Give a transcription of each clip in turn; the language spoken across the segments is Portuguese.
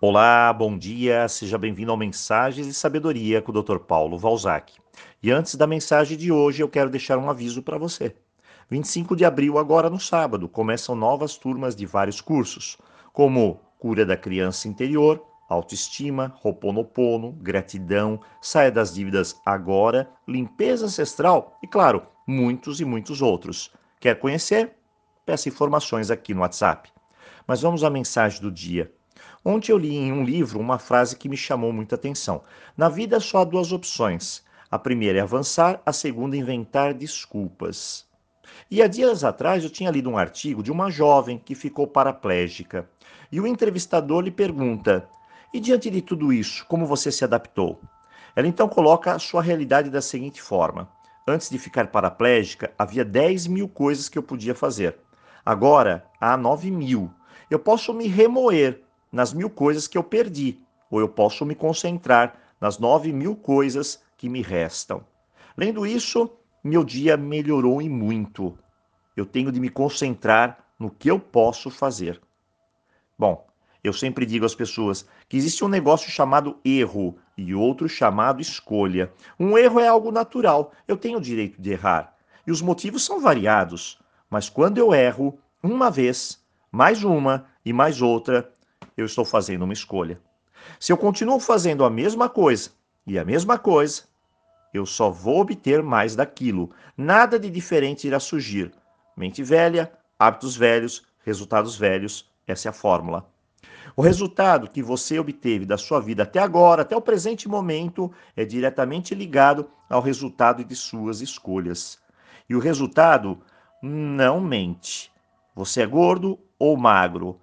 Olá, bom dia, seja bem-vindo ao Mensagens de Sabedoria com o Dr. Paulo Valzac. E antes da mensagem de hoje, eu quero deixar um aviso para você. 25 de abril, agora no sábado, começam novas turmas de vários cursos, como Cura da Criança Interior, Autoestima, Roponopono, Gratidão, Saia das Dívidas Agora, Limpeza Ancestral e, claro, muitos e muitos outros. Quer conhecer? Peça informações aqui no WhatsApp. Mas vamos à mensagem do dia. Ontem eu li em um livro uma frase que me chamou muita atenção. Na vida só há duas opções. A primeira é avançar, a segunda inventar desculpas. E há dias atrás eu tinha lido um artigo de uma jovem que ficou paraplégica. E o entrevistador lhe pergunta: E diante de tudo isso, como você se adaptou? Ela então coloca a sua realidade da seguinte forma: Antes de ficar paraplégica, havia 10 mil coisas que eu podia fazer. Agora há 9 mil. Eu posso me remoer, nas mil coisas que eu perdi, ou eu posso me concentrar nas nove mil coisas que me restam. Lendo isso, meu dia melhorou e muito. Eu tenho de me concentrar no que eu posso fazer. Bom, eu sempre digo às pessoas que existe um negócio chamado erro e outro chamado escolha. Um erro é algo natural, eu tenho o direito de errar. E os motivos são variados. Mas quando eu erro, uma vez, mais uma e mais outra, eu estou fazendo uma escolha. Se eu continuo fazendo a mesma coisa e a mesma coisa, eu só vou obter mais daquilo. Nada de diferente irá surgir. Mente velha, hábitos velhos, resultados velhos. Essa é a fórmula. O resultado que você obteve da sua vida até agora, até o presente momento, é diretamente ligado ao resultado de suas escolhas. E o resultado não mente. Você é gordo ou magro?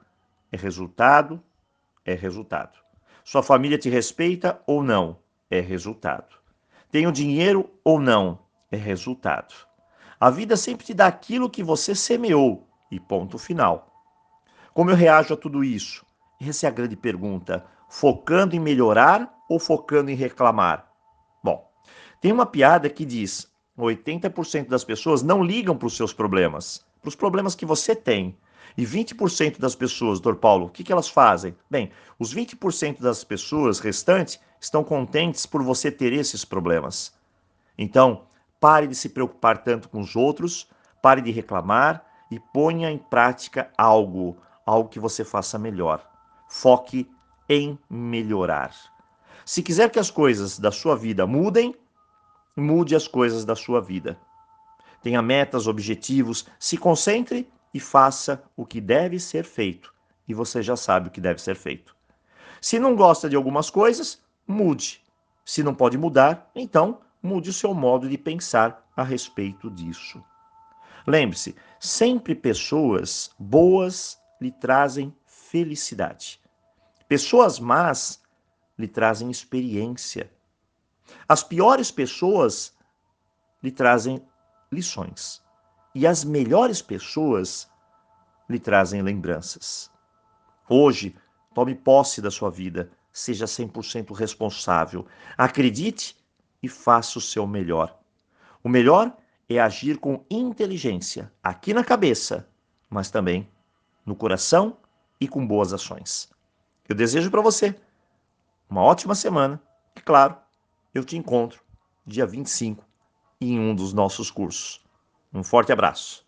É resultado, é resultado. Sua família te respeita ou não? É resultado. Tenho dinheiro ou não? É resultado. A vida sempre te dá aquilo que você semeou e ponto final. Como eu reajo a tudo isso? Essa é a grande pergunta. Focando em melhorar ou focando em reclamar? Bom, tem uma piada que diz: 80% das pessoas não ligam para os seus problemas, para os problemas que você tem. E 20% das pessoas, doutor Paulo, o que, que elas fazem? Bem, os 20% das pessoas restantes estão contentes por você ter esses problemas. Então, pare de se preocupar tanto com os outros, pare de reclamar e ponha em prática algo, algo que você faça melhor. Foque em melhorar. Se quiser que as coisas da sua vida mudem, mude as coisas da sua vida. Tenha metas, objetivos, se concentre e faça o que deve ser feito. E você já sabe o que deve ser feito. Se não gosta de algumas coisas, mude. Se não pode mudar, então mude o seu modo de pensar a respeito disso. Lembre-se, sempre pessoas boas lhe trazem felicidade. Pessoas más lhe trazem experiência. As piores pessoas lhe trazem lições e as melhores pessoas lhe trazem lembranças. Hoje, tome posse da sua vida, seja 100% responsável, acredite e faça o seu melhor. O melhor é agir com inteligência, aqui na cabeça, mas também no coração e com boas ações. Eu desejo para você uma ótima semana e, claro, eu te encontro dia 25 em um dos nossos cursos. Um forte abraço.